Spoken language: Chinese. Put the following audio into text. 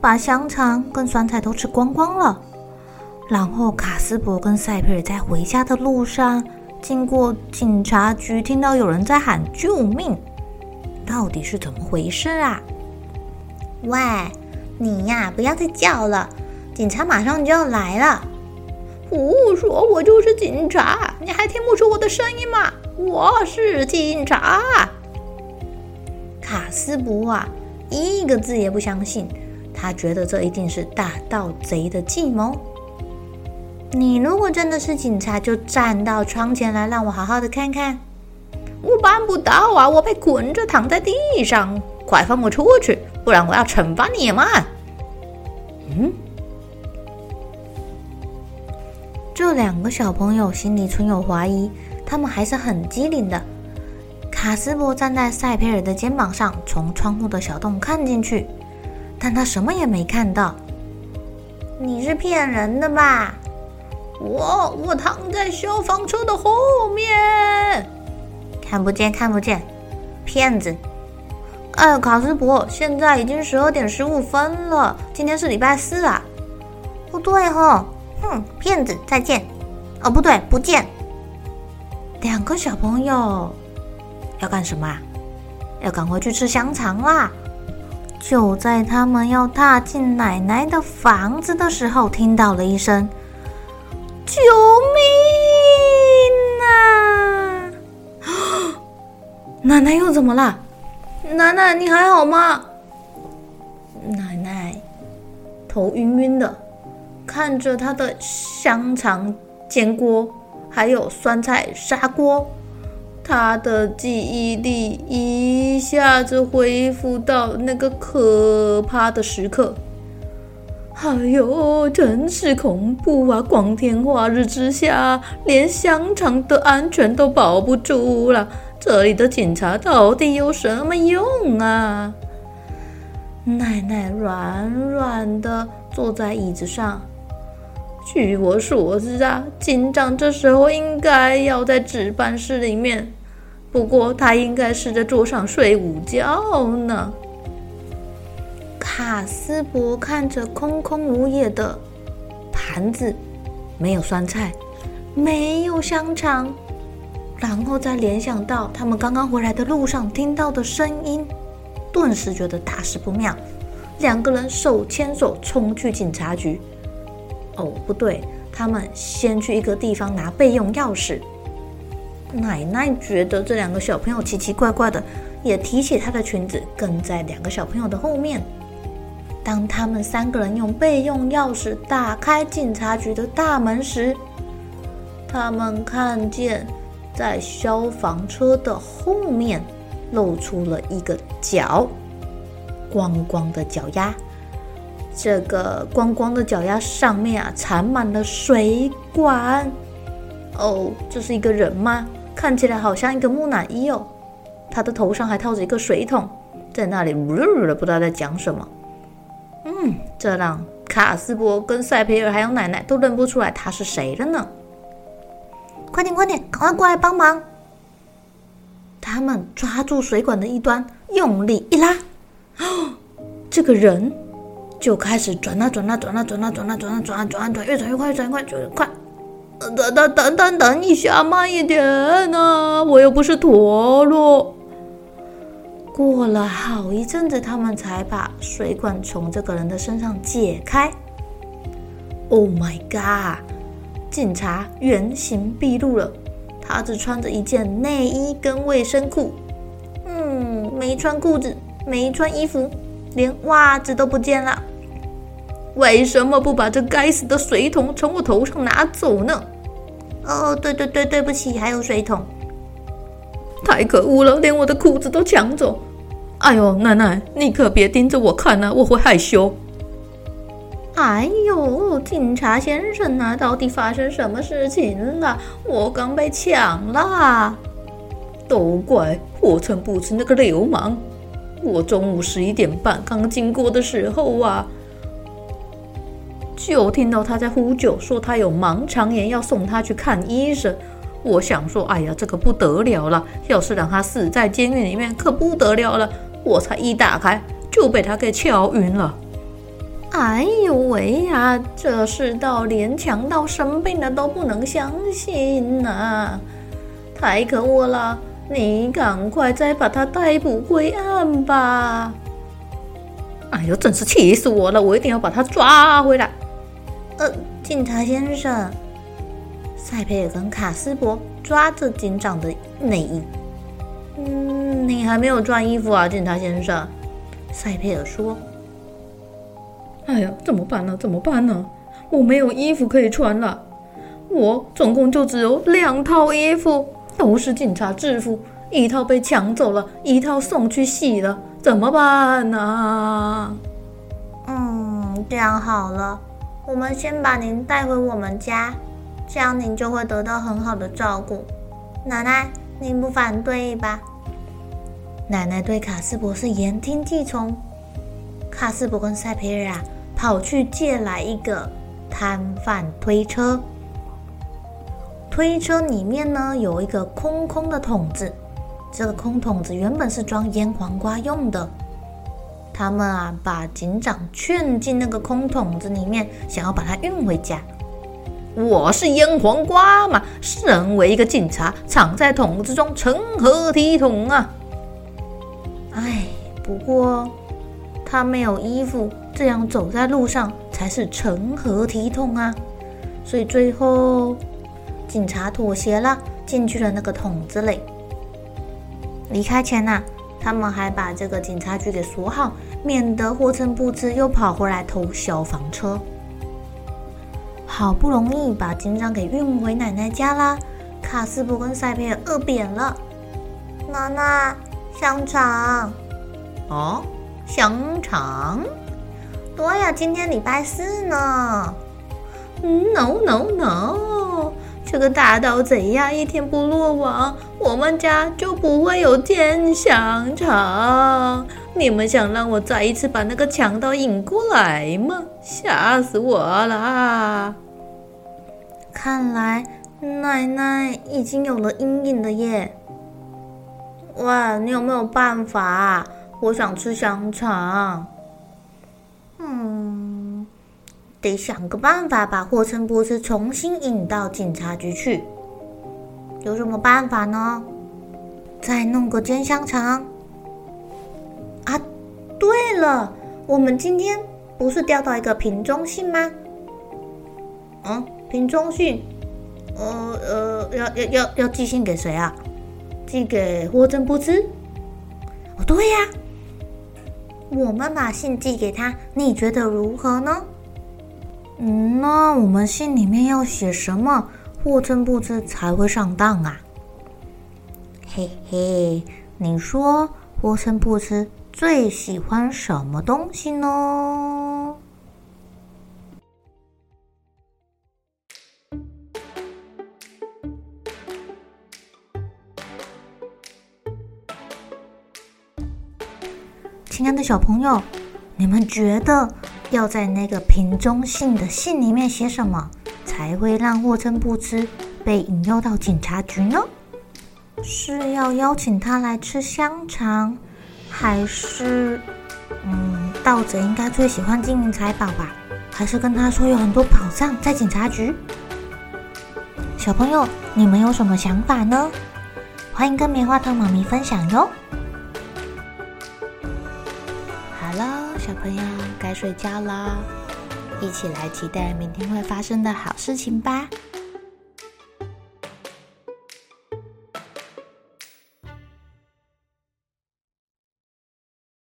把香肠跟酸菜都吃光光了，然后卡斯伯跟赛佩尔在回家的路上经过警察局，听到有人在喊救命，到底是怎么回事啊？喂，你呀，不要再叫了，警察马上就要来了。胡说，我就是警察，你还听不出我的声音吗？我是警察。卡斯伯啊，一个字也不相信。他觉得这一定是大盗贼的计谋。你如果真的是警察，就站到窗前来，让我好好的看看。我办不到啊，我被捆着躺在地上，快放我出去，不然我要惩罚你们。嗯，这两个小朋友心里存有怀疑，他们还是很机灵的。卡斯柏站在赛佩尔的肩膀上，从窗户的小洞看进去。但他什么也没看到。你是骗人的吧？我我躺在消防车的后面，看不见看不见，骗子！哎，卡斯伯，现在已经十二点十五分了，今天是礼拜四啊。不对哈，哼，骗子，再见。哦，不对，不见。两个小朋友要干什么啊？要赶快去吃香肠啦！就在他们要踏进奶奶的房子的时候，听到了一声“救命啊！” 奶奶又怎么了？奶奶，你还好吗？奶奶头晕晕的，看着她的香肠煎锅，还有酸菜砂锅。他的记忆力一下子恢复到那个可怕的时刻。哎呦，真是恐怖啊！光天化日之下，连香肠的安全都保不住了。这里的警察到底有什么用啊？奶奶软软的坐在椅子上。据我所知啊，警长这时候应该要在值班室里面。不过他应该是在桌上睡午觉呢。卡斯伯看着空空如也的盘子，没有酸菜，没有香肠，然后再联想到他们刚刚回来的路上听到的声音，顿时觉得大事不妙。两个人手牵手冲去警察局。哦，不对，他们先去一个地方拿备用钥匙。奶奶觉得这两个小朋友奇奇怪怪的，也提起她的裙子，跟在两个小朋友的后面。当他们三个人用备用钥匙打开警察局的大门时，他们看见在消防车的后面露出了一个脚，光光的脚丫。这个光光的脚丫上面啊，缠满了水管。哦，这是一个人吗？看起来好像一个木乃伊哦，他的头上还套着一个水桶，在那里呜呜的，不知道在讲什么。嗯，这让卡斯伯跟赛培尔还有奶奶都认不出来他是谁了呢。快点，快点，赶快过来帮忙！他们抓住水管的一端，用力一拉，哦，这个人就开始转啊转啊转啊转啊转啊转啊转啊转啊转，越转越快，越转越快，就越快。等等等等等一下，慢一点啊！我又不是陀螺。过了好一阵子，他们才把水管从这个人的身上解开。Oh my god！警察原形毕露了，他只穿着一件内衣跟卫生裤，嗯，没穿裤子，没穿衣服，连袜子都不见了。为什么不把这该死的水桶从我头上拿走呢？哦，对对对，对不起，还有水桶。太可恶了，连我的裤子都抢走！哎呦，奶奶，你可别盯着我看啊，我会害羞。哎呦，警察先生啊，到底发生什么事情了？我刚被抢了！都怪火车不是那个流氓！我中午十一点半刚经过的时候啊，就听到他在呼救，说他有盲肠炎，要送他去看医生。我想说，哎呀，这可不得了了！要是让他死在监狱里面，可不得了了！我才一打开，就被他给敲晕了。哎呦喂呀，这世道连强盗生病了都不能相信呐、太可恶了！你赶快再把他逮捕归案吧！哎呦，真是气死我了！我一定要把他抓回来。呃，警察先生。塞佩尔跟卡斯伯抓着警长的内衣。嗯，你还没有穿衣服啊，警察先生。塞佩尔说：“哎呀，怎么办呢？怎么办呢？我没有衣服可以穿了。我总共就只有两套衣服，都是警察制服，一套被抢走了，一套送去洗了。怎么办呢？”嗯，这样好了，我们先把您带回我们家。这样您就会得到很好的照顾，奶奶，您不反对吧？奶奶对卡斯柏是言听计从。卡斯柏跟塞培尔啊，跑去借来一个摊贩推车，推车里面呢有一个空空的桶子，这个空桶子原本是装腌黄瓜用的。他们啊，把警长劝进那个空桶子里面，想要把他运回家。我是腌黄瓜嘛，身为一个警察，藏在桶子中，成何体统啊！哎，不过他没有衣服，这样走在路上才是成何体统啊！所以最后，警察妥协了，进去了那个桶子里。离开前呐、他们还把这个警察局给锁好，免得霍琛布兹又跑回来偷消防车。好不容易把警长给运回奶奶家啦，卡斯伯跟赛培尔饿扁了。奶奶，香肠。哦，香肠。对呀，今天礼拜四呢。No no no，这个大盗贼呀，一天不落网，我们家就不会有天香肠。你们想让我再一次把那个强盗引过来吗？吓死我了！看来奶奶已经有了阴影了耶！喂，你有没有办法？我想吃香肠。嗯，得想个办法把霍琛博士重新引到警察局去。有什么办法呢？再弄个煎香肠。啊，对了，我们今天不是钓到一个瓶中信吗？嗯。瓶中信，呃呃，要要要要寄信给谁啊？寄给霍真不知？哦，对呀，我们把信寄给他，你觉得如何呢？嗯，那我们信里面要写什么，霍琛不知才会上当啊？嘿嘿，你说霍琛布兹最喜欢什么东西呢？亲爱的小朋友，你们觉得要在那个瓶中信的信里面写什么，才会让霍琛布兹被引诱到警察局呢？是要邀请他来吃香肠，还是……嗯，盗贼应该最喜欢金银财宝吧？还是跟他说有很多宝藏在警察局？小朋友，你们有什么想法呢？欢迎跟棉花糖妈咪分享哟！好了，小朋友该睡觉了，一起来期待明天会发生的好事情吧。